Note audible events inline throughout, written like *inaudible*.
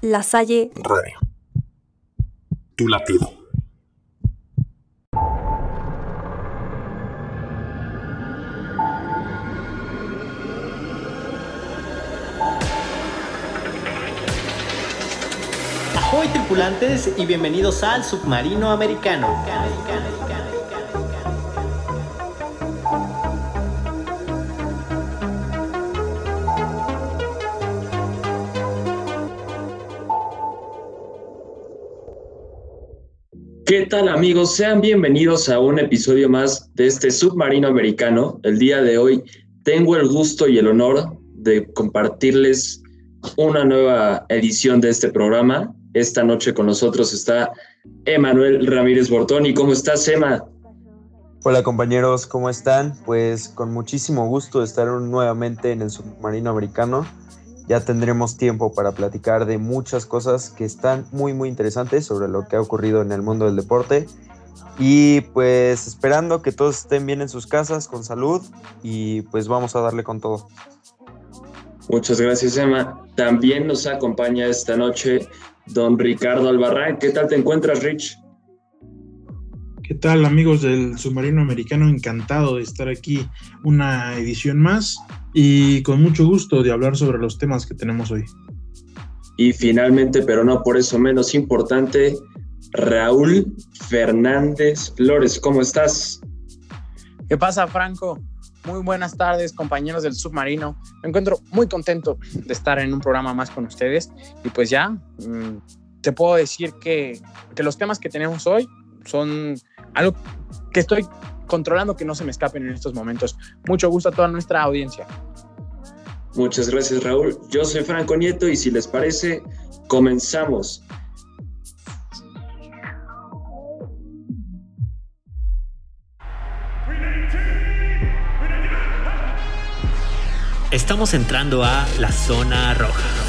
La Salle Radio. Tu latido. Ahoy tripulantes y bienvenidos al submarino americano. ¿Qué tal amigos? Sean bienvenidos a un episodio más de este submarino americano. El día de hoy tengo el gusto y el honor de compartirles una nueva edición de este programa. Esta noche con nosotros está Emanuel Ramírez Bortoni. ¿Cómo estás, Emma? Hola compañeros, ¿cómo están? Pues con muchísimo gusto de estar nuevamente en el submarino americano ya tendremos tiempo para platicar de muchas cosas que están muy muy interesantes sobre lo que ha ocurrido en el mundo del deporte. Y pues esperando que todos estén bien en sus casas, con salud, y pues vamos a darle con todo. Muchas gracias, Emma. También nos acompaña esta noche don Ricardo Albarrán. ¿Qué tal te encuentras, Rich? ¿Qué tal, amigos del Submarino Americano? Encantado de estar aquí una edición más y con mucho gusto de hablar sobre los temas que tenemos hoy. Y finalmente, pero no por eso menos importante, Raúl Fernández Flores, ¿cómo estás? ¿Qué pasa, Franco? Muy buenas tardes, compañeros del submarino. Me encuentro muy contento de estar en un programa más con ustedes. Y pues ya, mm, te puedo decir que, que los temas que tenemos hoy son algo que estoy controlando que no se me escapen en estos momentos. Mucho gusto a toda nuestra audiencia. Muchas gracias Raúl. Yo soy Franco Nieto y si les parece, comenzamos. Estamos entrando a la zona roja.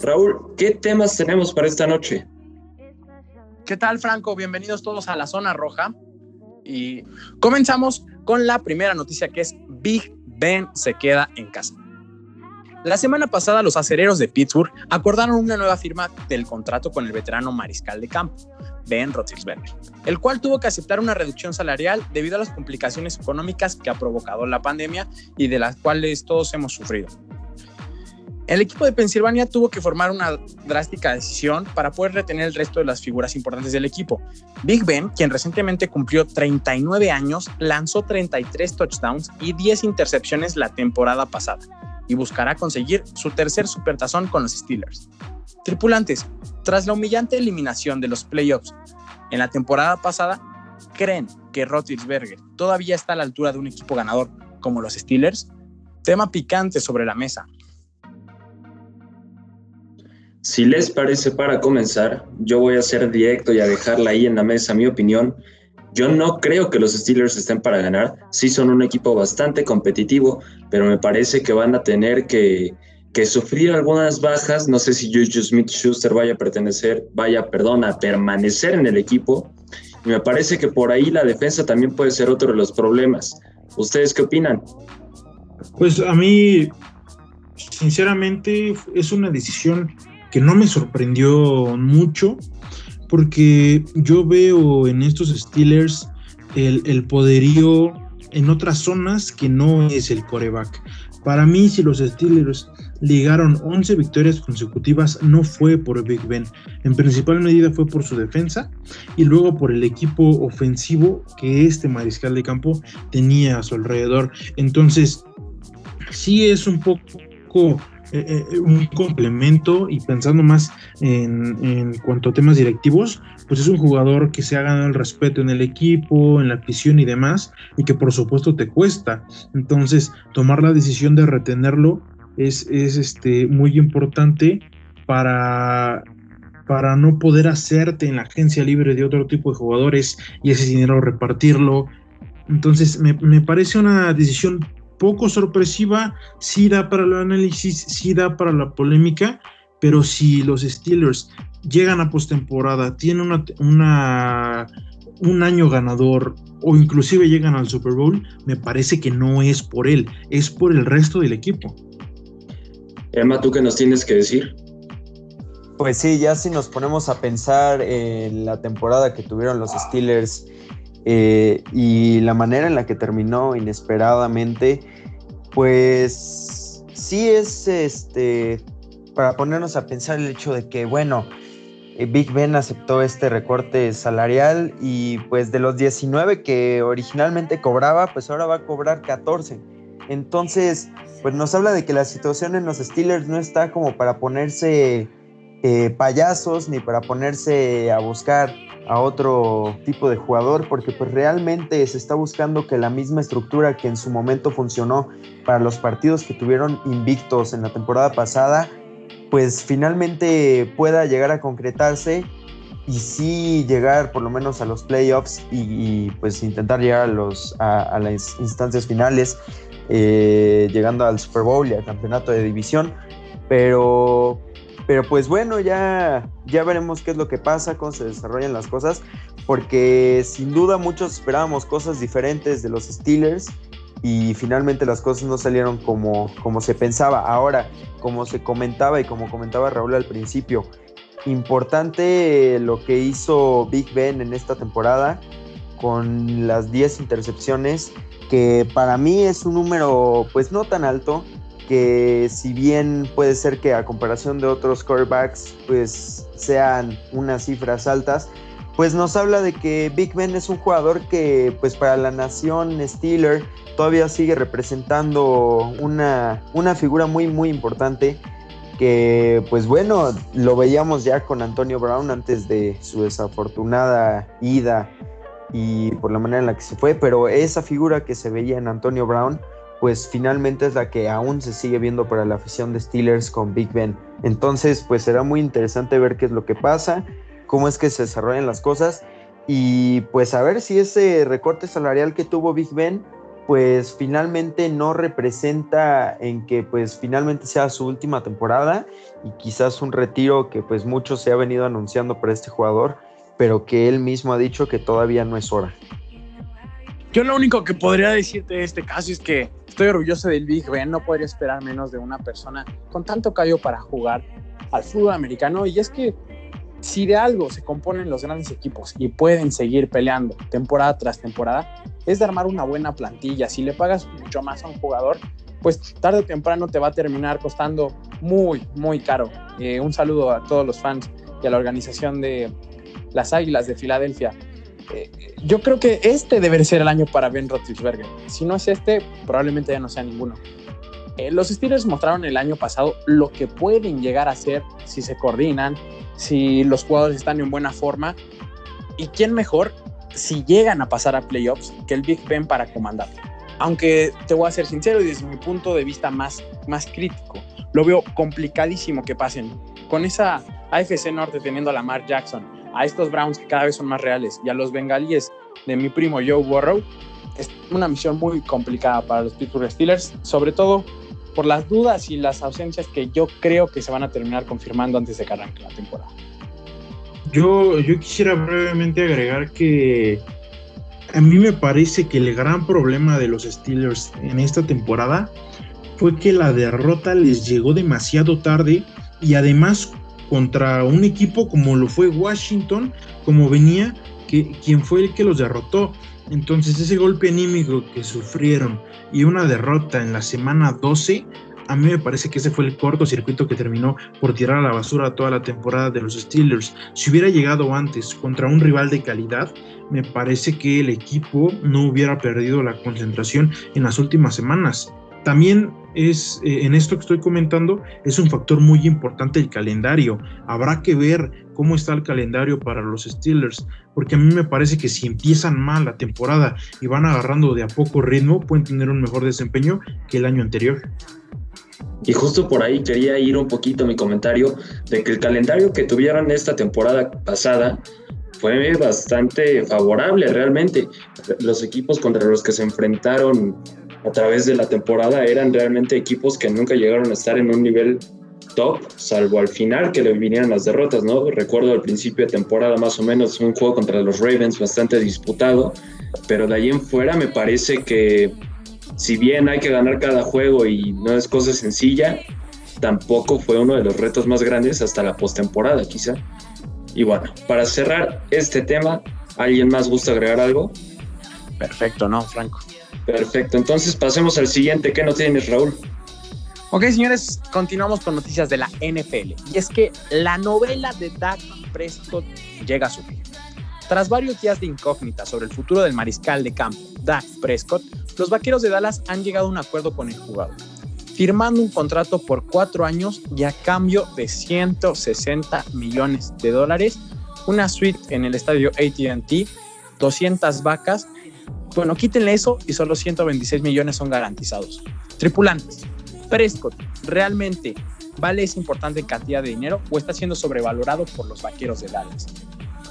Raúl, ¿qué temas tenemos para esta noche? ¿Qué tal, Franco? Bienvenidos todos a la zona roja. Y comenzamos con la primera noticia que es Big Ben se queda en casa. La semana pasada los acereros de Pittsburgh acordaron una nueva firma del contrato con el veterano mariscal de campo, Ben Roethlisberger, el cual tuvo que aceptar una reducción salarial debido a las complicaciones económicas que ha provocado la pandemia y de las cuales todos hemos sufrido. El equipo de Pensilvania tuvo que formar una drástica decisión para poder retener el resto de las figuras importantes del equipo. Big Ben, quien recientemente cumplió 39 años, lanzó 33 touchdowns y 10 intercepciones la temporada pasada y buscará conseguir su tercer supertazón con los Steelers. Tripulantes, tras la humillante eliminación de los playoffs en la temporada pasada, ¿creen que Roethlisberger todavía está a la altura de un equipo ganador como los Steelers? Tema picante sobre la mesa. Si les parece para comenzar, yo voy a ser directo y a dejarla ahí en la mesa mi opinión. Yo no creo que los Steelers estén para ganar. Sí son un equipo bastante competitivo, pero me parece que van a tener que, sufrir algunas bajas. No sé si Juju Smith-Schuster vaya a pertenecer, vaya, perdón, a permanecer en el equipo. Y me parece que por ahí la defensa también puede ser otro de los problemas. ¿Ustedes qué opinan? Pues a mí, sinceramente, es una decisión que no me sorprendió mucho, porque yo veo en estos Steelers el, poderío en otras zonas que no es el coreback. Para mí, si los Steelers ligaron 11 victorias consecutivas, no fue por Big Ben. En principal medida fue por su defensa y luego por el equipo ofensivo que este mariscal de campo tenía a su alrededor. Entonces, sí es un poco eh, eh, un complemento y pensando más en, cuanto a temas directivos, pues es un jugador que se ha ganado el respeto en el equipo, en la afición y demás, y que por supuesto te cuesta. Entonces, tomar la decisión de retenerlo es, es este, muy importante para, para no poder hacerte en la agencia libre de otro tipo de jugadores y ese dinero repartirlo. Entonces, me, me parece una decisión poco sorpresiva, sí da para el análisis, sí da para la polémica, pero si los Steelers llegan a postemporada, tienen una, un año ganador o inclusive llegan al Super Bowl, me parece que no es por él, es por el resto del equipo. Emma, ¿tú qué nos tienes que decir? Pues sí, ya si nos ponemos a pensar en la temporada que tuvieron los Steelers eh, y la manera en la que terminó inesperadamente, pues sí es este para ponernos a pensar el hecho de que, bueno, eh, Big Ben aceptó este recorte salarial y pues de los 19 que originalmente cobraba, pues ahora va a cobrar 14. Entonces, pues nos habla de que la situación en los Steelers no está como para ponerse eh, payasos ni para ponerse a buscar a otro tipo de jugador, porque pues realmente se está buscando que la misma estructura que en su momento funcionó para los partidos que tuvieron invictos en la temporada pasada, pues finalmente pueda llegar a concretarse y sí llegar por lo menos a los playoffs y, pues intentar llegar a, los, a, las instancias finales, eh, llegando al Super Bowl y al campeonato de división. Pero, pero pues bueno, ya, ya veremos qué es lo que pasa, cómo se desarrollan las cosas, porque sin duda muchos esperábamos cosas diferentes de los Steelers y finalmente las cosas no salieron como, como se pensaba. Ahora, como se comentaba y como comentaba Raúl al principio, importante lo que hizo Big Ben en esta temporada con las 10 intercepciones, que para mí es un número pues no tan alto, que si bien puede ser que a comparación de otros quarterbacks pues sean unas cifras altas, pues nos habla de que Big Ben es un jugador que pues para la nación Steeler todavía sigue representando una, una figura muy muy importante que pues bueno, lo veíamos ya con Antonio Brown antes de su desafortunada ida y por la manera en la que se fue, pero esa figura que se veía en Antonio Brown pues finalmente es la que aún se sigue viendo para la afición de Steelers con Big Ben. Entonces pues será muy interesante ver qué es lo que pasa cómo es que se desarrollan las cosas y pues a ver si ese recorte salarial que tuvo Big Ben pues finalmente no representa en que pues finalmente sea su última temporada y quizás un retiro que pues mucho se ha venido anunciando para este jugador, pero que él mismo ha dicho que todavía no es hora. Yo lo único que podría decirte de este caso es que estoy orgulloso del Big Ben, no podría esperar menos de una persona con tanto callo para jugar al fútbol americano y es que si de algo se componen los grandes equipos y pueden seguir peleando temporada tras temporada, es de armar una buena plantilla. Si le pagas mucho más a un jugador, pues tarde o temprano te va a terminar costando muy, muy caro. Eh, un saludo a todos los fans y a la organización de las Águilas de Filadelfia. Yo creo que este debe ser el año para Ben Roethlisberger. Si no es este, probablemente ya no sea ninguno. Eh, los Steelers mostraron el año pasado lo que pueden llegar a ser si se coordinan, si los jugadores están en buena forma. ¿Y quién mejor si llegan a pasar a playoffs que el Big Ben para comandar? Aunque te voy a ser sincero y desde mi punto de vista más, más crítico, lo veo complicadísimo que pasen. Con esa AFC Norte teniendo a Lamar Jackson, a estos Browns que cada vez son más reales y a los bengalíes de mi primo Joe Burrow, es una misión muy complicada para los Pittsburgh Steelers, sobre todo por las dudas y las ausencias que yo creo que se van a terminar confirmando antes de que arranque la temporada. Yo, yo quisiera brevemente agregar que a mí me parece que el gran problema de los Steelers en esta temporada fue que la derrota les llegó demasiado tarde y además contra un equipo como lo fue Washington, como venía, que quien fue el que los derrotó. Entonces ese golpe anímico que sufrieron y una derrota en la semana 12, a mí me parece que ese fue el cortocircuito que terminó por tirar a la basura toda la temporada de los Steelers. Si hubiera llegado antes contra un rival de calidad, me parece que el equipo no hubiera perdido la concentración en las últimas semanas. También es, eh, en esto que estoy comentando, es un factor muy importante el calendario. Habrá que ver cómo está el calendario para los Steelers, porque a mí me parece que si empiezan mal la temporada y van agarrando de a poco ritmo, pueden tener un mejor desempeño que el año anterior. Y justo por ahí quería ir un poquito mi comentario de que el calendario que tuvieron esta temporada pasada fue bastante favorable realmente. Los equipos contra los que se enfrentaron a través de la temporada eran realmente equipos que nunca llegaron a estar en un nivel top, salvo al final que le vinieran las derrotas, ¿no? Recuerdo al principio de temporada más o menos un juego contra los Ravens bastante disputado pero de ahí en fuera me parece que si bien hay que ganar cada juego y no es cosa sencilla, tampoco fue uno de los retos más grandes hasta la postemporada, quizá. Y bueno, para cerrar este tema, ¿alguien más gusta agregar algo? Perfecto, ¿no, Franco? Perfecto, entonces pasemos al siguiente. ¿Qué no tienes, Raúl? Ok, señores, continuamos con noticias de la NFL. Y es que la novela de Dak Prescott llega a su fin. Tras varios días de incógnita sobre el futuro del mariscal de campo, Dak Prescott, los vaqueros de Dallas han llegado a un acuerdo con el jugador, firmando un contrato por cuatro años y a cambio de 160 millones de dólares, una suite en el estadio ATT, 200 vacas. Bueno, quítenle eso y solo 126 millones son garantizados. Tripulantes, Prescott realmente vale esa importante cantidad de dinero o está siendo sobrevalorado por los vaqueros de Dallas?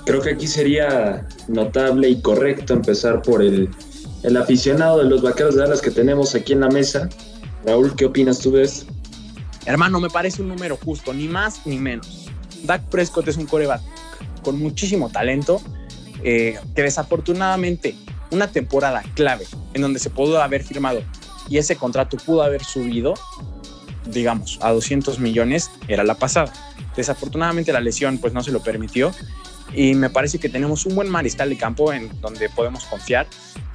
Creo que aquí sería notable y correcto empezar por el, el aficionado de los vaqueros de Dallas que tenemos aquí en la mesa. Raúl, ¿qué opinas tú de esto? Hermano, me parece un número justo, ni más ni menos. Dak Prescott es un coreback con muchísimo talento, eh, que desafortunadamente una temporada clave en donde se pudo haber firmado y ese contrato pudo haber subido, digamos, a 200 millones, era la pasada. Desafortunadamente la lesión pues no se lo permitió y me parece que tenemos un buen mariscal de campo en donde podemos confiar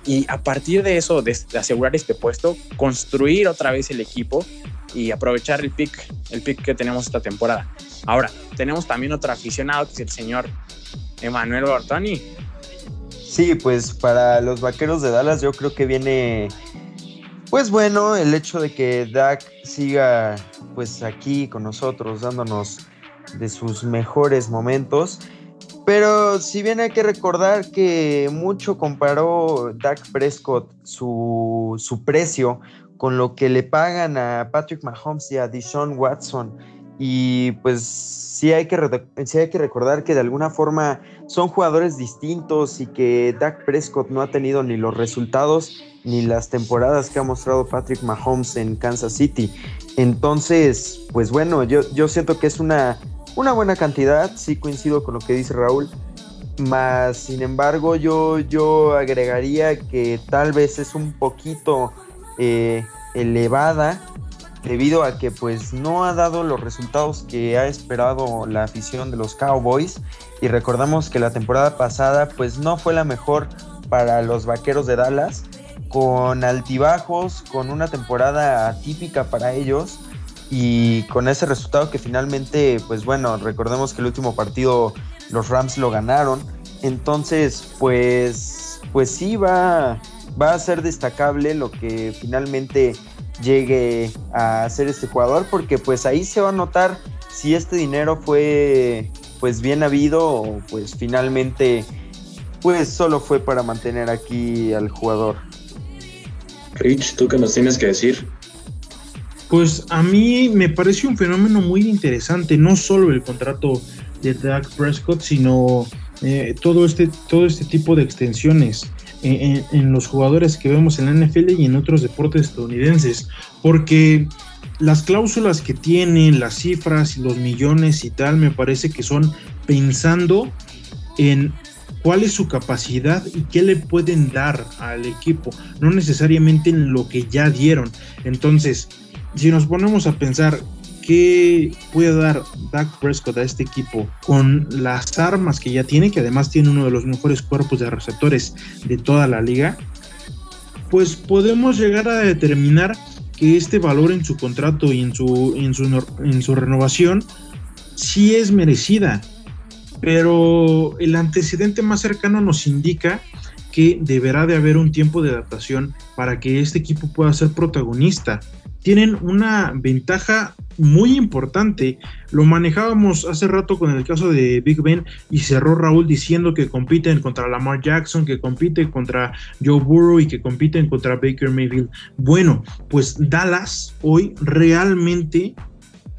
y a partir de eso, de, asegurar este puesto, construir otra vez el equipo y aprovechar el pick, el pick que tenemos esta temporada. Ahora, tenemos también otro aficionado que es el señor Emanuel Bartoni. Sí, pues para los vaqueros de Dallas yo creo que viene pues bueno, el hecho de que Dak siga pues aquí con nosotros dándonos de sus mejores momentos. Pero si bien hay que recordar que mucho comparó Dak Prescott su, su precio con lo que le pagan a Patrick Mahomes y a Deshaun Watson. Y pues sí hay, que, sí hay que recordar que de alguna forma son jugadores distintos y que Dak Prescott no ha tenido ni los resultados ni las temporadas que ha mostrado Patrick Mahomes en Kansas City. Entonces, pues bueno, yo, yo siento que es una, una buena cantidad, sí coincido con lo que dice Raúl, más sin embargo yo, yo agregaría que tal vez es un poquito eh, elevada debido a que pues no ha dado los resultados que ha esperado la afición de los Cowboys y recordamos que la temporada pasada pues no fue la mejor para los Vaqueros de Dallas con altibajos, con una temporada atípica para ellos y con ese resultado que finalmente, pues bueno, recordemos que el último partido los Rams lo ganaron. Entonces, pues, pues sí va, va a ser destacable lo que finalmente llegue a ser este jugador, porque pues ahí se va a notar si este dinero fue pues bien habido o pues finalmente pues solo fue para mantener aquí al jugador. Rich, ¿tú qué nos tienes que decir? Pues a mí me parece un fenómeno muy interesante, no solo el contrato de Dak Prescott, sino eh, todo, este, todo este tipo de extensiones en, en, los jugadores que vemos en la NFL y en otros deportes estadounidenses, porque las cláusulas que tienen, las cifras los millones y tal, me parece que son pensando en cuál es su capacidad y qué le pueden dar al equipo, no necesariamente en lo que ya dieron. Entonces, si nos ponemos a pensar qué puede dar Dak Prescott a este equipo con las armas que ya tiene, que además tiene uno de los mejores cuerpos de receptores de toda la liga, pues podemos llegar a determinar que este valor en su contrato y en su, en su, en su renovación sí es merecida pero el antecedente más cercano nos indica que deberá de haber un tiempo de adaptación para que este equipo pueda ser protagonista. Tienen una ventaja muy importante. Lo manejábamos hace rato con el caso de Big Ben y cerró Raúl diciendo que compiten contra Lamar Jackson, que compiten contra Joe Burrow y que compiten contra Baker Mayfield. Bueno, pues Dallas hoy realmente,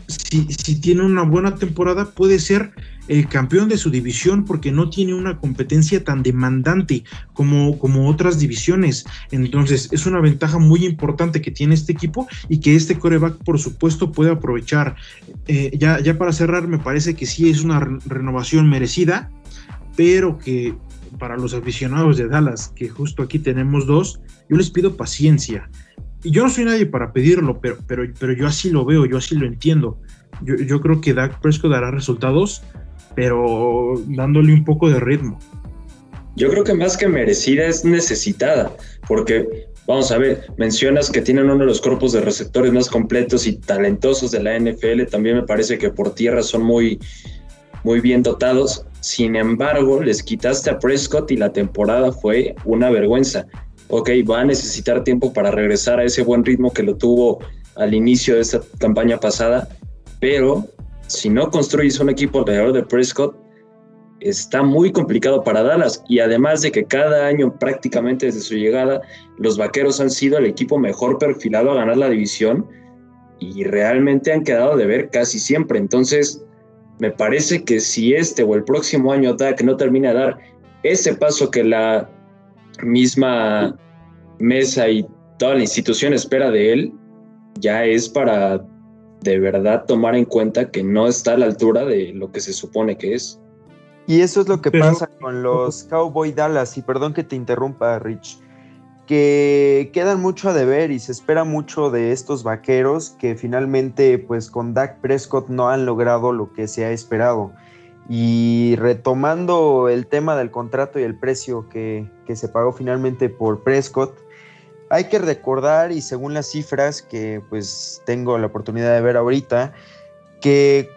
si, si tiene una buena temporada, puede ser el campeón de su división porque no tiene una competencia tan demandante como, como otras divisiones. Entonces es una ventaja muy importante que tiene este equipo y que este coreback por supuesto puede aprovechar. Eh, ya, ya para cerrar me parece que sí es una renovación merecida, pero que para los aficionados de Dallas, que justo aquí tenemos dos, yo les pido paciencia. Y yo no soy nadie para pedirlo, pero, pero, pero yo así lo veo, yo así lo entiendo. Yo, yo creo que Dak Prescott dará resultados, pero dándole un poco de ritmo. Yo creo que más que merecida es necesitada, porque vamos a ver, mencionas que tienen uno de los cuerpos de receptores más completos y talentosos de la NFL, también me parece que por tierra son muy, muy bien dotados. Sin embargo, les quitaste a Prescott y la temporada fue una vergüenza. Ok, va a necesitar tiempo para regresar a ese buen ritmo que lo tuvo al inicio de esta campaña pasada, pero si no construyes un equipo alrededor de Prescott, está muy complicado para Dallas. Y además de que cada año, prácticamente desde su llegada, los Vaqueros han sido el equipo mejor perfilado a ganar la división y realmente han quedado de ver casi siempre. Entonces, me parece que si este o el próximo año Dak no termina de dar ese paso que la misma mesa y toda la institución espera de él, ya es para de verdad tomar en cuenta que no está a la altura de lo que se supone que es. Y eso es lo que pasa con los Cowboy Dallas, y perdón que te interrumpa, Rich, que quedan mucho a deber y se espera mucho de estos vaqueros que finalmente, pues con Dak Prescott no han logrado lo que se ha esperado. Y retomando el tema del contrato y el precio que, que se pagó finalmente por Prescott, hay que recordar, y según las cifras que pues tengo la oportunidad de ver ahorita, que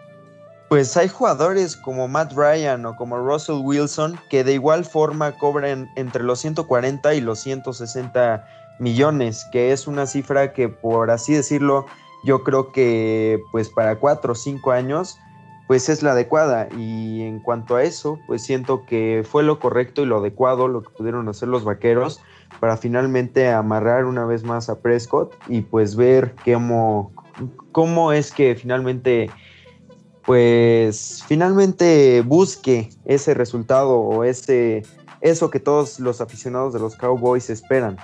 pues hay jugadores como Matt Ryan o como Russell Wilson que de igual forma cobran entre los 140 y los 160 millones, que es una cifra que por así decirlo, yo creo que pues para cuatro o cinco años pues es la adecuada. Y en cuanto a eso pues siento que fue lo correcto y lo adecuado lo que pudieron hacer los vaqueros para finalmente amarrar una vez más a Prescott y pues ver cómo, cómo es que finalmente pues finalmente busque ese resultado o ese eso que todos los aficionados de los Cowboys esperan.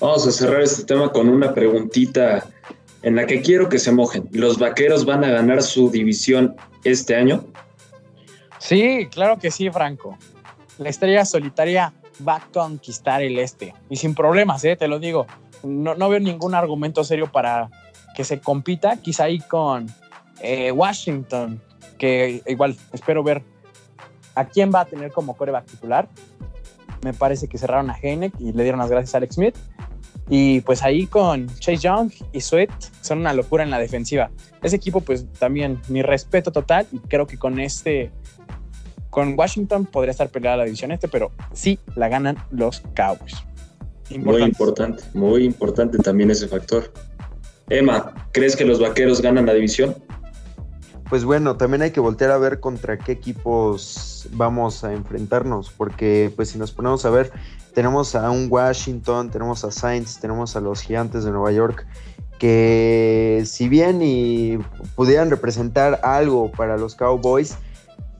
Vamos a cerrar este tema con una preguntita en la que quiero que se mojen. ¿Los Vaqueros van a ganar su división este año? Sí, claro que sí, Franco. La estrella solitaria va a conquistar el este. Y sin problemas, ¿eh? te lo digo. No, no veo ningún argumento serio para que se compita. Quizá ahí con eh, Washington, que igual espero ver a quién va a tener como coreback titular. Me parece que cerraron a Heineck y le dieron las gracias a Alex Smith. Y pues ahí con Chase Young y Sweat son una locura en la defensiva. Ese equipo, pues también mi respeto total y creo que con este, con Washington podría estar peleada la división este, pero sí la ganan los Cowboys. Muy importante, muy importante también ese factor. Emma, ¿crees que los vaqueros ganan la división? pues bueno, también hay que voltear a ver contra qué equipos vamos a enfrentarnos, porque pues si nos ponemos a ver, tenemos a un Washington, tenemos a Saints, tenemos a los Gigantes de Nueva York, que si bien y pudieran representar algo para los Cowboys,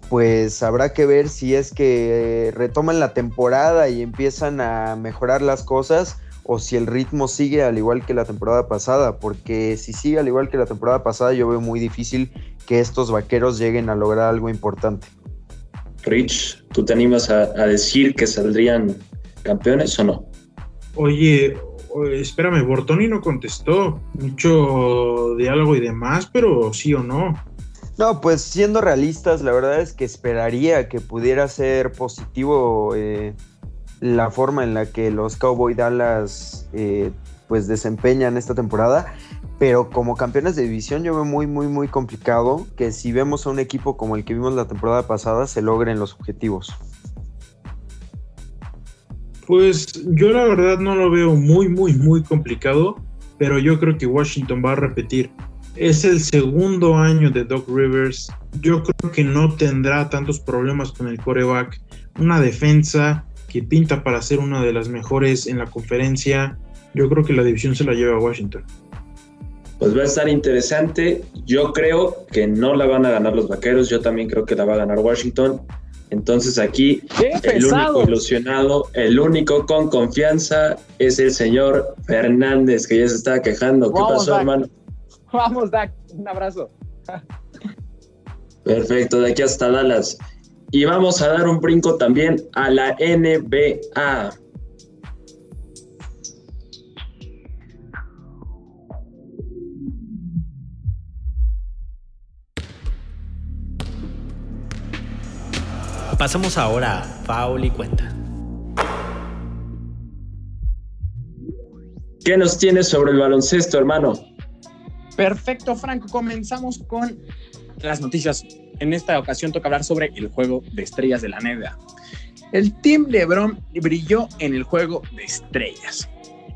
pues habrá que ver si es que retoman la temporada y empiezan a mejorar las cosas o si el ritmo sigue al igual que la temporada pasada, porque si sigue al igual que la temporada pasada yo veo muy difícil que estos vaqueros lleguen a lograr algo importante. Rich, ¿tú te animas a, decir que saldrían campeones o no? Oye, espérame, Bortoni no contestó. Mucho diálogo y demás, pero sí o no. No, pues siendo realistas, la verdad es que esperaría que pudiera ser positivo eh, la forma en la que los Cowboy Dallas eh, pues desempeñan esta temporada, pero como campeones de división yo veo muy muy muy complicado que si vemos a un equipo como el que vimos la temporada pasada se logren los objetivos. Pues yo la verdad no lo veo muy muy muy complicado, pero yo creo que Washington va a repetir. Es el segundo año de Doc Rivers. Yo creo que no tendrá tantos problemas con el coreback. Una defensa que pinta para ser una de las mejores en la conferencia. Yo creo que la división se la lleva a Washington. Pues va a estar interesante. Yo creo que no la van a ganar los vaqueros. Yo también creo que la va a ganar Washington. Entonces aquí el único ilusionado, el único con confianza es el señor Fernández, que ya se estaba quejando. ¿Qué pasó, hermano? *laughs* Vamos, Dak. Un abrazo. Perfecto, de aquí hasta Dallas. Y vamos a dar un brinco también a la NBA. Pasamos ahora a Paul y Cuenta. ¿Qué nos tienes sobre el baloncesto, hermano? Perfecto, Franco. Comenzamos con las noticias. En esta ocasión toca hablar sobre el juego de estrellas de la NBA. El Team LeBron brilló en el juego de estrellas.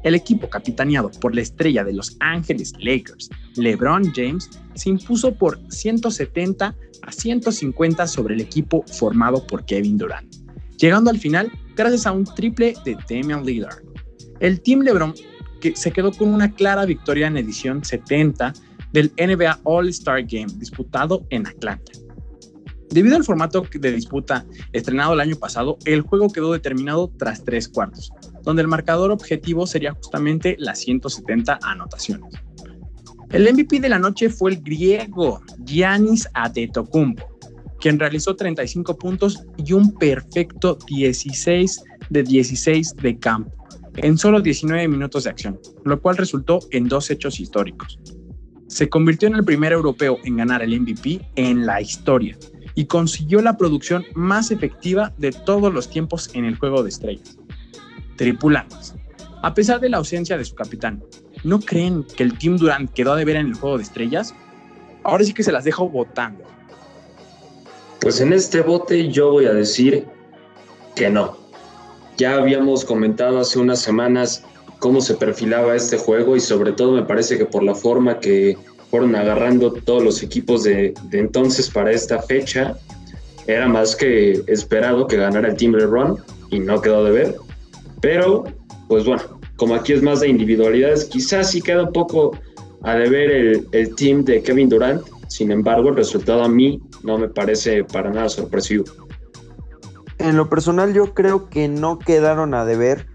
El equipo capitaneado por la estrella de Los Ángeles Lakers, LeBron James, se impuso por 170 a 150 sobre el equipo formado por Kevin Durant, llegando al final gracias a un triple de Damian Lillard. El Team LeBron que se quedó con una clara victoria en edición 70 del NBA All-Star Game disputado en Atlanta. Debido al formato de disputa estrenado el año pasado, el juego quedó determinado tras tres cuartos, donde el marcador objetivo sería justamente las 170 anotaciones. El MVP de la noche fue el griego Giannis Antetokounmpo, quien realizó 35 puntos y un perfecto 16 de 16 de campo en solo 19 minutos de acción, lo cual resultó en dos hechos históricos. Se convirtió en el primer europeo en ganar el MVP en la historia y consiguió la producción más efectiva de todos los tiempos en el juego de estrellas. Tripulantes. A pesar de la ausencia de su capitán, ¿no creen que el Team Durant quedó de ver en el juego de estrellas? Ahora sí que se las dejo votando. Pues en este bote yo voy a decir que no. Ya habíamos comentado hace unas semanas cómo se perfilaba este juego y sobre todo me parece que por la forma que fueron agarrando todos los equipos de, entonces para esta fecha, era más que esperado que ganara el Team LeBron y no quedó de ver. Pero, pues bueno, como aquí es más de individualidades, quizás sí queda un poco a deber el, el team de Kevin Durant. Sin embargo, el resultado a mí no me parece para nada sorpresivo. En lo personal yo creo que no quedaron a deber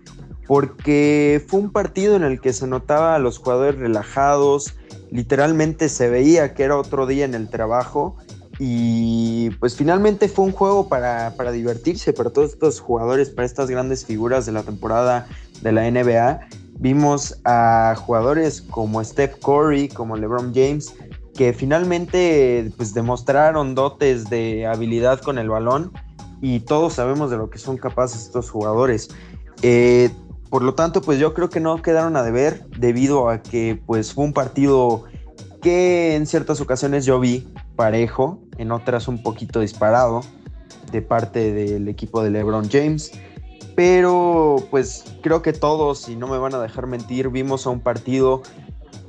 porque fue un partido en el que se notaba a los jugadores relajados, literalmente se veía que era otro día en el trabajo y pues finalmente fue un juego para, para, divertirse para todos estos jugadores, para estas grandes figuras de la temporada de la NBA. Vimos a jugadores como Steph Curry, como LeBron James, que finalmente pues demostraron dotes de habilidad con el balón y todos sabemos de lo que son capaces estos jugadores. Eh, por lo tanto, pues yo creo que no quedaron a deber debido a que pues fue un partido que en ciertas ocasiones yo vi parejo, en otras un poquito disparado de parte del equipo de LeBron James. Pero pues creo que todos, y no me van a dejar mentir, vimos a un partido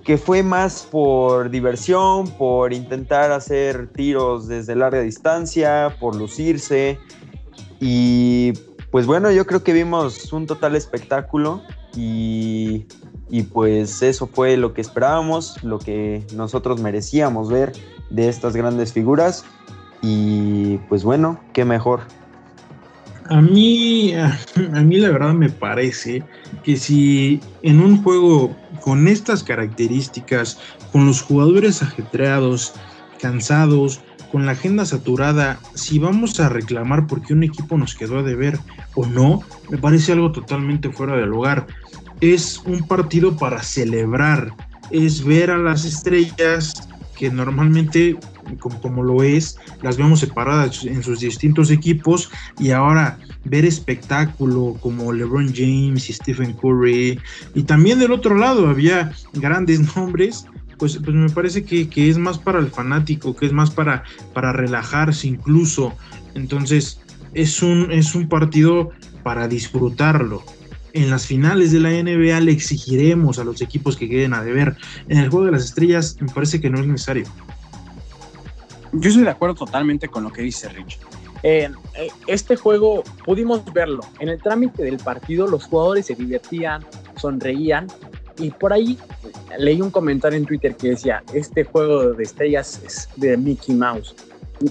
que fue más por diversión, por intentar hacer tiros desde larga distancia, por lucirse. Y pues bueno, yo creo que vimos un total espectáculo y, y pues eso fue lo que esperábamos, lo que nosotros merecíamos ver de estas grandes figuras. Y pues bueno, qué mejor. A mí, *laughs* a, mí la verdad me parece que si en un juego con estas características, con los jugadores ajetreados, cansados, con la agenda saturada, si vamos a reclamar porque un equipo nos quedó a deber o no, me parece algo totalmente fuera de lugar. Es un partido para celebrar, es ver a las estrellas que normalmente, como, lo es, las vemos separadas en sus distintos equipos y ahora ver espectáculo como LeBron James y Stephen Curry y también del otro lado había grandes *laughs* nombres. Pues, pues me parece que, que es más para el fanático, que es más para, para relajarse incluso. Entonces, es un, es un partido para disfrutarlo en las finales de la NBA le exigiremos a los equipos que queden a deber. En el juego de las estrellas me parece que no es necesario. Yo estoy de acuerdo totalmente con lo que dice Rich. Eh, este juego pudimos verlo. En el trámite del partido los jugadores se divertían, sonreían y por ahí leí un comentario en Twitter que decía, este juego de estrellas es de Mickey Mouse.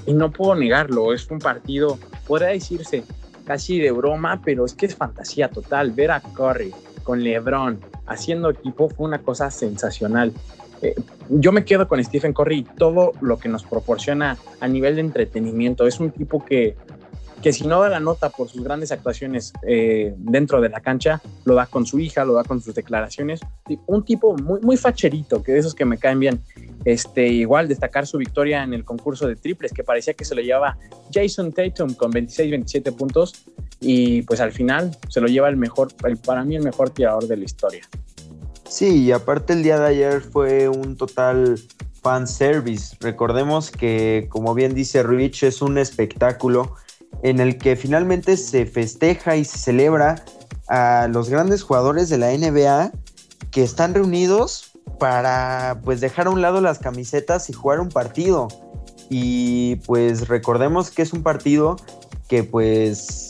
Y, no puedo negarlo, es un partido, podría decirse, casi de broma, pero es que es fantasía total. Ver a Curry con LeBron haciendo equipo fue una cosa sensacional. Eh, yo me quedo con Stephen Curry y todo lo que nos proporciona a nivel de entretenimiento. Es un tipo que que si no da la nota por sus grandes actuaciones eh, dentro de la cancha, lo da con su hija, lo da con sus declaraciones. Un tipo muy, muy facherito, que de esos que me caen bien. Este, igual destacar su victoria en el concurso de triples, que parecía que se lo llevaba Jason Tatum con 26-27 puntos, y pues al final se lo lleva el mejor, para mí el mejor tirador de la historia. Sí, y aparte el día de ayer fue un total fan service. Recordemos que, como bien dice Rich, es un espectáculo en el que finalmente se festeja y se celebra a los grandes jugadores de la NBA que están reunidos para pues dejar a un lado las camisetas y jugar un partido. Y pues recordemos que es un partido que pues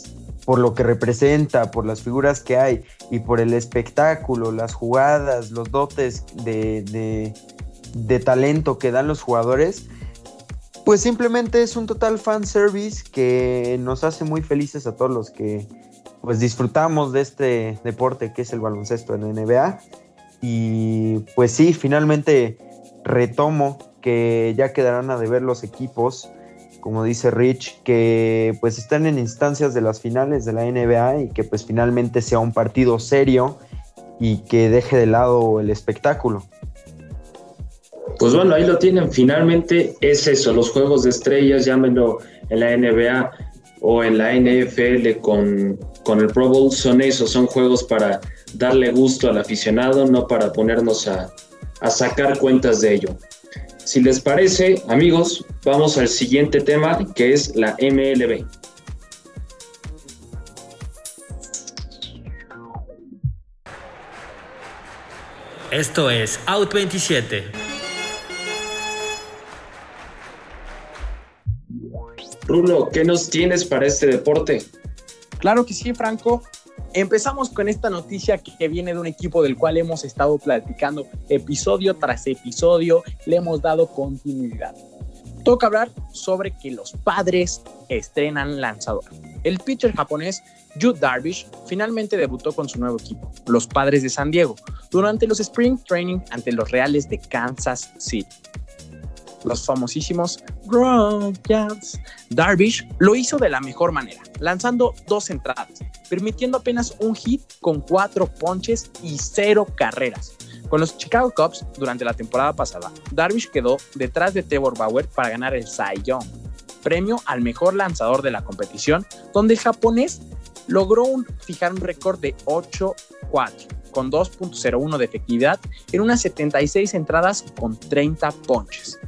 por lo que representa, por las figuras que hay y por el espectáculo, las jugadas, los dotes de, de, de talento que dan los jugadores, pues simplemente es un total fan service que nos hace muy felices a todos los que pues disfrutamos de este deporte que es el baloncesto en NBA. Y pues sí, finalmente retomo que ya quedarán a deber los equipos, como dice Rich, que pues están en instancias de las finales de la NBA y que pues finalmente sea un partido serio y que deje de lado el espectáculo. Pues bueno, ahí lo tienen. Finalmente es eso, los juegos de estrellas, llámenlo en la NBA o en la NFL con, con el Pro Bowl, son esos, son juegos para darle gusto al aficionado, no para ponernos a, a sacar cuentas de ello. Si les parece, amigos, vamos al siguiente tema que es la MLB. Esto es Out 27. Rulo, ¿qué nos tienes para este deporte? Claro que sí, Franco. Empezamos con esta noticia que viene de un equipo del cual hemos estado platicando episodio tras episodio, le hemos dado continuidad. Toca hablar sobre que los padres estrenan lanzador. El pitcher japonés Yu Darvish finalmente debutó con su nuevo equipo, los Padres de San Diego, durante los Spring Training ante los Reales de Kansas City los famosísimos Royals. Darvish lo hizo de la mejor manera, lanzando dos entradas, permitiendo apenas un hit con cuatro ponches y cero carreras. Con los Chicago Cubs durante la temporada pasada, Darvish quedó detrás de Trevor Bauer para ganar el Cy Young, premio al mejor lanzador de la competición, donde el japonés logró fijar un récord de 8-4 con 2.01 de efectividad en unas 76 entradas con 30 ponches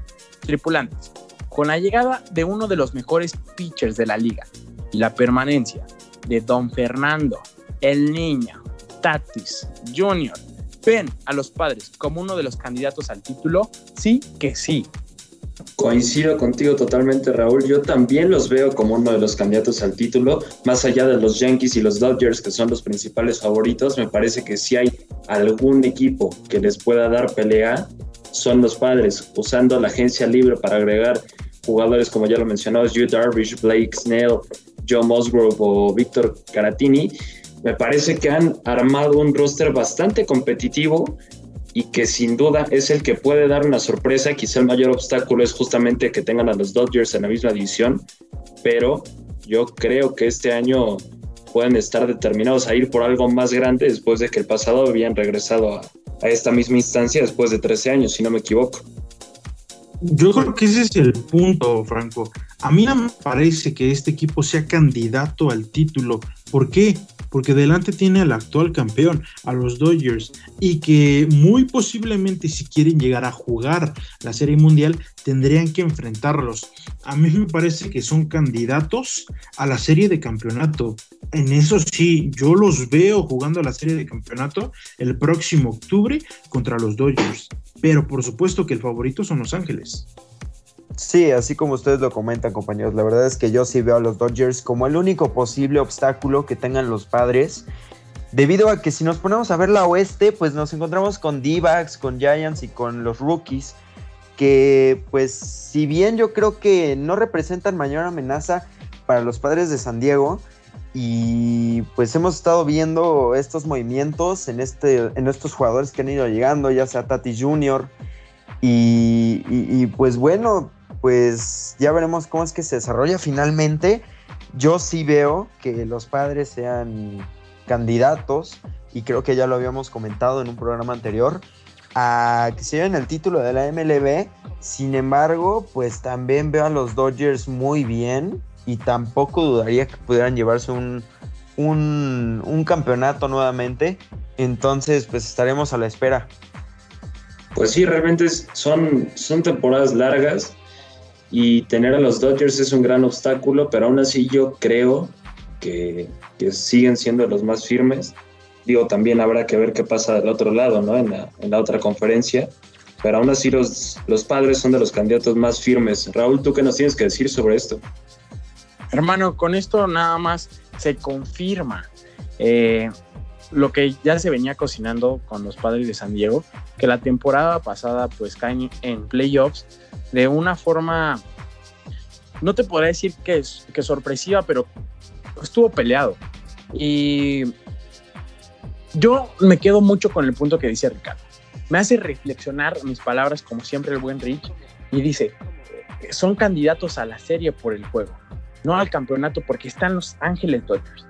tripulantes. Con la llegada de uno de los mejores pitchers de la liga y la permanencia de Don Fernando, el niño, Tatis, Junior, ven a los padres como uno de los candidatos al título, sí que sí. Coincido contigo totalmente, Raúl. Yo también los veo como uno de los candidatos al título, más allá de los Yankees y los Dodgers, que son los principales favoritos. Me parece que si hay algún equipo que les pueda dar pelea, son los padres, usando la agencia libre para agregar jugadores como ya lo mencionabas, Hugh Darvish, Blake Snell, Joe Musgrove o Víctor Caratini, me parece que han armado un roster bastante competitivo y que sin duda es el que puede dar una sorpresa. Quizá el mayor obstáculo es justamente que tengan a los Dodgers en la misma división, pero yo creo que este año pueden estar determinados a ir por algo más grande después de que el pasado habían regresado a, a esta misma instancia después de 13 años, si no me equivoco. Yo creo que ese es el punto, Franco. A mí no me parece que este equipo sea candidato al título. ¿Por qué? Porque delante tiene al actual campeón, a los Dodgers, y que muy posiblemente si quieren llegar a jugar la Serie Mundial tendrían que enfrentarlos. A mí me parece que son candidatos a la Serie de Campeonato. En eso sí, yo los veo jugando la Serie de Campeonato el próximo octubre contra los Dodgers. Pero por supuesto que el favorito son Los Ángeles. Sí, así como ustedes lo comentan, compañeros. La verdad es que yo sí veo a los Dodgers como el único posible obstáculo que tengan los padres. Debido a que si nos ponemos a ver la oeste, pues nos encontramos con d con Giants y con los rookies. Que pues si bien yo creo que no representan mayor amenaza para los padres de San Diego. Y pues hemos estado viendo estos movimientos en, este, en estos jugadores que han ido llegando, ya sea Tati Jr. y pues bueno, pues ya veremos cómo es que se desarrolla finalmente. Yo sí veo que los padres sean candidatos, y creo que ya lo habíamos comentado en un programa anterior, a que se lleven el título de la MLB. Sin embargo, pues también veo a los Dodgers muy bien y tampoco dudaría que pudieran llevarse un, un, campeonato nuevamente. Entonces, pues estaremos a la espera. Pues sí, realmente son, son temporadas largas y tener a los Dodgers es un gran obstáculo, pero aún así yo creo que, que siguen siendo los más firmes. Digo, también habrá que ver qué pasa del otro lado, ¿no? En la, en la otra conferencia. Pero aún así los, los padres son de los candidatos más firmes. Raúl, ¿tú qué nos tienes que decir sobre esto? Hermano, con esto nada más se confirma eh, lo que ya se venía cocinando con los padres de San Diego, que la temporada pasada pues caen en playoffs de una forma, no te podría decir que, que sorpresiva, pero estuvo peleado. Y yo me quedo mucho con el punto que dice Ricardo. Me hace reflexionar mis palabras, como siempre el buen Rich, y dice, son candidatos a la serie por el juego, no al campeonato porque están los Ángeles Dodgers.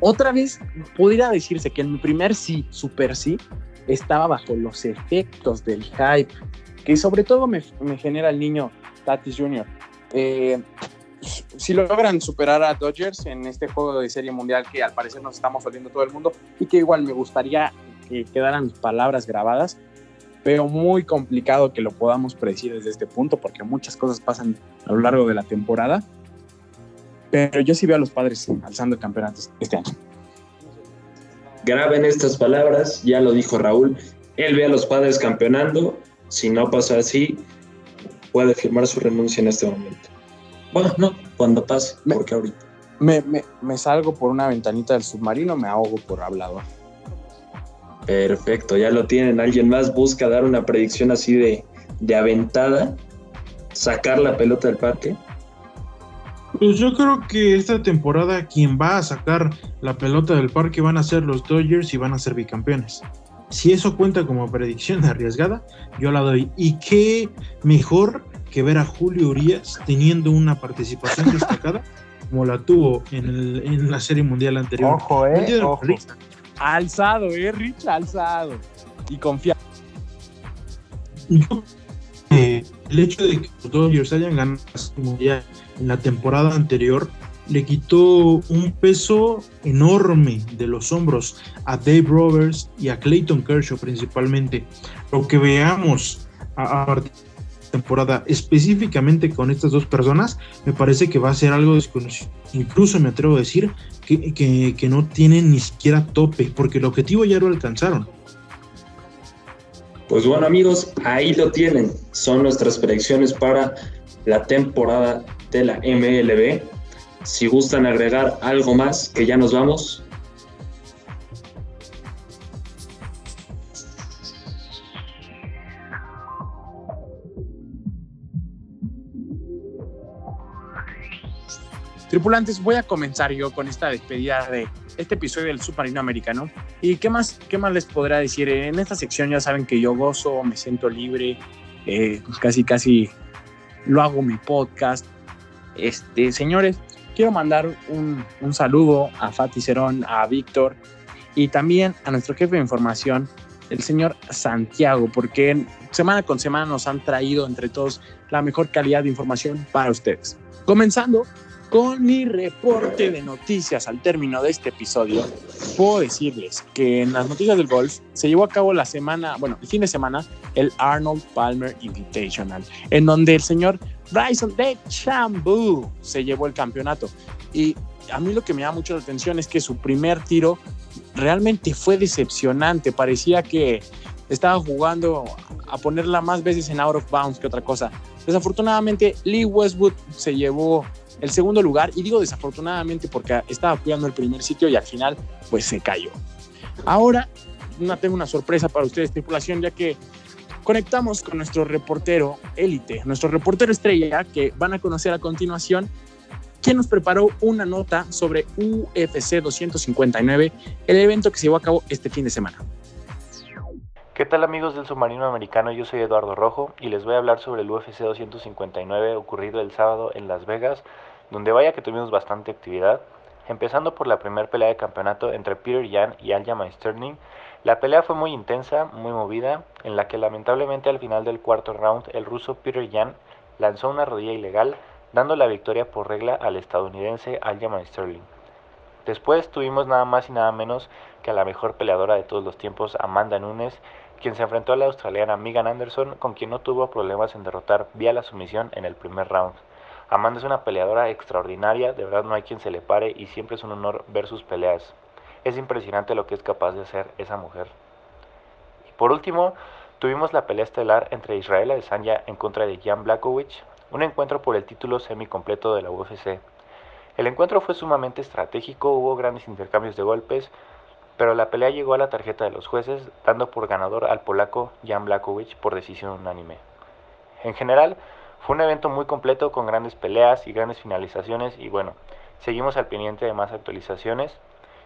Otra vez, pudiera decirse que en mi primer sí, super sí, estaba bajo los efectos del hype, que sobre todo me, me genera el niño Tatis Jr. Eh, si logran superar a Dodgers en este juego de serie mundial que al parecer nos estamos oliendo todo el mundo y que igual me gustaría que quedaran palabras grabadas, pero muy complicado que lo podamos predecir desde este punto porque muchas cosas pasan a lo largo de la temporada. Pero yo sí veo a los padres alzando el campeonato este año. Graben estas palabras, ya lo dijo Raúl. Él ve a los padres campeonando. Si no pasa así, puede firmar su renuncia en este momento. Bueno, no, cuando pase, Me- porque ahorita. Me, me- me salgo por una ventanita del submarino, me ahogo por hablador. Perfecto, ya lo tienen. Alguien más busca dar una predicción así de, de aventada, sacar la pelota del parque. Pues yo creo que esta temporada quien va a sacar la pelota del parque van a ser los Dodgers y van a ser bicampeones. Si eso cuenta como predicción arriesgada, yo la doy. Y qué mejor que ver a Julio Urias teniendo una participación *laughs* destacada como la tuvo en, el- en la Serie Mundial anterior. Ojo, eh. Ojo. Alzado, eh, Rich, alzado. Y confiado. El hecho de que los Dodgers hayan ganado en la temporada anterior le quitó un peso enorme de los hombros a Dave Roberts y a Clayton Kershaw principalmente. Lo que veamos a partir de la temporada específicamente con estas dos personas me parece que va a ser algo desconocido. Incluso me atrevo a decir que, no tienen ni siquiera tope porque el objetivo ya lo alcanzaron. Pues bueno amigos, ahí lo tienen. Son nuestras predicciones para la temporada de la MLB. Si gustan agregar algo más, que ya nos vamos. Tripulantes, voy a comenzar yo con esta despedida de este episodio del Submarino Americano. ¿Y qué más, qué más les podrá decir? En esta sección ya saben que yo gozo, me siento libre, eh, casi, casi lo hago mi podcast. Este, señores, quiero mandar un, un saludo a Fati Cerón, a Víctor y también a nuestro jefe de información, el señor Santiago, porque semana con semana nos han traído entre todos la mejor calidad de información para ustedes. Comenzando con mi reporte de noticias al término de este episodio, puedo decirles que en las noticias del golf se llevó a cabo la semana, bueno, el fin de semana, el Arnold Palmer Invitational, en donde el señor Bryson de Chambu se llevó el campeonato. Y a mí lo que me da mucho la atención es que su primer tiro realmente fue decepcionante. Parecía que estaba jugando a ponerla más veces en out of bounds que otra cosa. Desafortunadamente, Lee Westwood se llevó el segundo lugar y digo desafortunadamente porque estaba cuidando el primer sitio y al final pues se cayó. Ahora no tengo una sorpresa para ustedes tripulación ya que conectamos con nuestro reportero élite, nuestro reportero estrella que van a conocer a continuación quien nos preparó una nota sobre UFC 259, el evento que se llevó a cabo este fin de semana. ¿Qué tal amigos del submarino americano? Yo soy Eduardo Rojo y les voy a hablar sobre el UFC 259 ocurrido el sábado en Las Vegas, donde vaya que tuvimos bastante actividad, empezando por la primera pelea de campeonato entre Peter Yan y Aljamain Sterling. La pelea fue muy intensa, muy movida, en la que lamentablemente al final del cuarto round el ruso Peter Yan lanzó una rodilla ilegal, dando la victoria por regla al estadounidense Aljamain Sterling. Después tuvimos nada más y nada menos que a la mejor peleadora de todos los tiempos, Amanda Nunes, quien se enfrentó a la australiana Megan Anderson, con quien no tuvo problemas en derrotar vía la sumisión en el primer round. Amanda es una peleadora extraordinaria, de verdad no hay quien se le pare y siempre es un honor ver sus peleas. Es impresionante lo que es capaz de hacer esa mujer. Y por último, tuvimos la pelea estelar entre Israel Adesanya en contra de Jan Blakowicz, un encuentro por el título semi-completo de la UFC. El encuentro fue sumamente estratégico, hubo grandes intercambios de golpes, pero la pelea llegó a la tarjeta de los jueces, dando por ganador al polaco Jan Blakowicz por decisión unánime. En general, fue un evento muy completo con grandes peleas y grandes finalizaciones y bueno, seguimos al pendiente de más actualizaciones.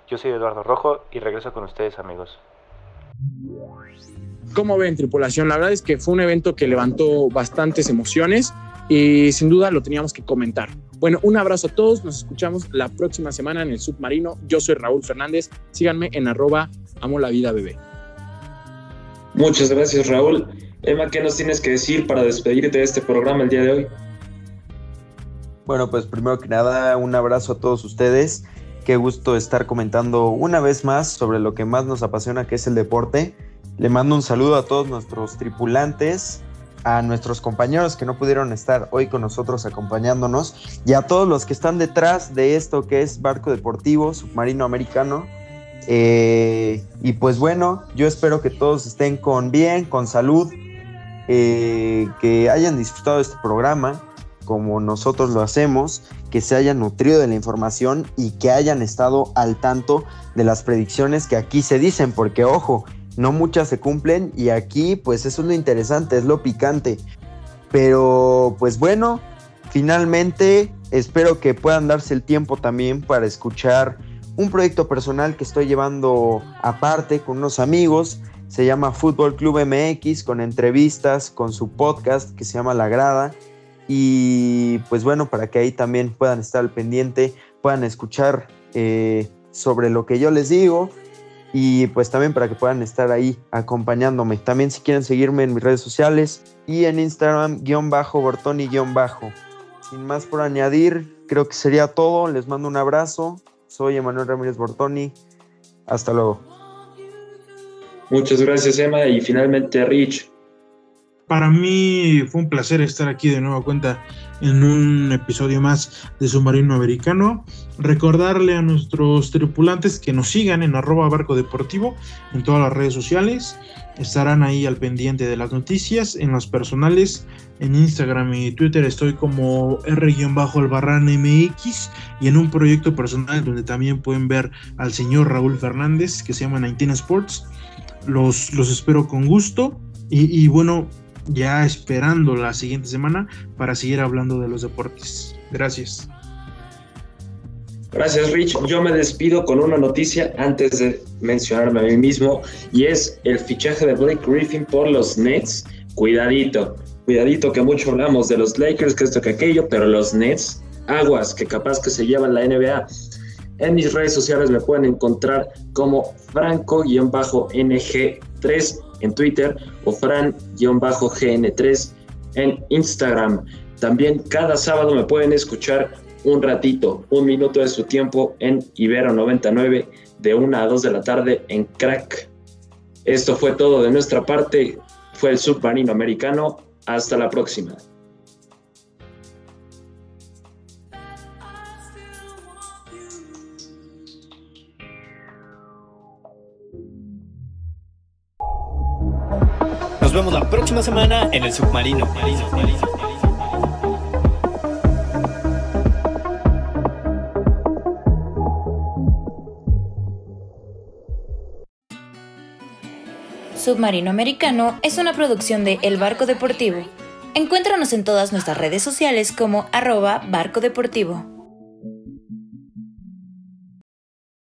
Yo soy Eduardo Rojo y regreso con ustedes amigos. ¿Cómo ven, tripulación? La verdad es que fue un evento que levantó bastantes emociones y sin duda lo teníamos que comentar. Bueno, un abrazo a todos, nos escuchamos la próxima semana en el submarino. Yo soy Raúl Fernández, síganme en arroba amo la vida bebé. Muchas gracias Raúl. Emma, ¿qué nos tienes que decir para despedirte de este programa el día de hoy? Bueno, pues primero que nada, un abrazo a todos ustedes. Qué gusto estar comentando una vez más sobre lo que más nos apasiona, que es el deporte. Le mando un saludo a todos nuestros tripulantes, a nuestros compañeros que no pudieron estar hoy con nosotros acompañándonos y a todos los que están detrás de esto que es Barco Deportivo, Submarino Americano. Eh, y pues bueno, yo espero que todos estén con bien, con salud, eh, que hayan disfrutado este programa como nosotros lo hacemos, que se hayan nutrido de la información y que hayan estado al tanto de las predicciones que aquí se dicen, porque ojo, no muchas se cumplen y aquí pues es lo interesante, es lo picante. Pero pues bueno, finalmente espero que puedan darse el tiempo también para escuchar un proyecto personal que estoy llevando aparte con unos amigos. Se llama Fútbol Club MX con entrevistas, con su podcast que se llama La Grada. Y pues bueno, para que ahí también puedan estar al pendiente, puedan escuchar eh, sobre lo que yo les digo y pues también para que puedan estar ahí acompañándome. También si quieren seguirme en mis redes sociales y en Instagram guion bajo Bortoni guion bajo. Sin más por añadir, creo que sería todo. Les mando un abrazo. Soy Emanuel Ramírez Bortoni. Hasta luego. Muchas gracias Emma y finalmente Rich. Para mí fue un placer estar aquí de nueva cuenta en un episodio más de Submarino Americano. Recordarle a nuestros tripulantes que nos sigan en arroba barco deportivo en todas las redes sociales. Estarán ahí al pendiente de las noticias. En los personales, en Instagram y Twitter estoy como R-Albarrán MX y en un proyecto personal donde también pueden ver al señor Raúl Fernández que se llama 19 Sports. Los, los espero con gusto. Y, y bueno, ya esperando la siguiente semana para seguir hablando de los deportes. Gracias. Gracias, Rich. Yo me despido con una noticia antes de mencionarme a mí mismo y es el fichaje de Blake Griffin por los Nets. Cuidadito, cuidadito que mucho hablamos de los Lakers, que esto que aquello, pero los Nets, aguas que capaz que se llevan la NBA. En mis redes sociales me pueden encontrar como Franco-NG3 en Twitter o Fran-GN3 en Instagram. También cada sábado me pueden escuchar un ratito, un minuto de su tiempo en Ibero 99 de 1 a 2 de la tarde en Crack. Esto fue todo de nuestra parte. Fue el submarino americano. Hasta la próxima. Nos vemos la próxima semana en el submarino. Submarino Americano es una producción de El Barco Deportivo. Encuéntranos en todas nuestras redes sociales como arroba barco deportivo.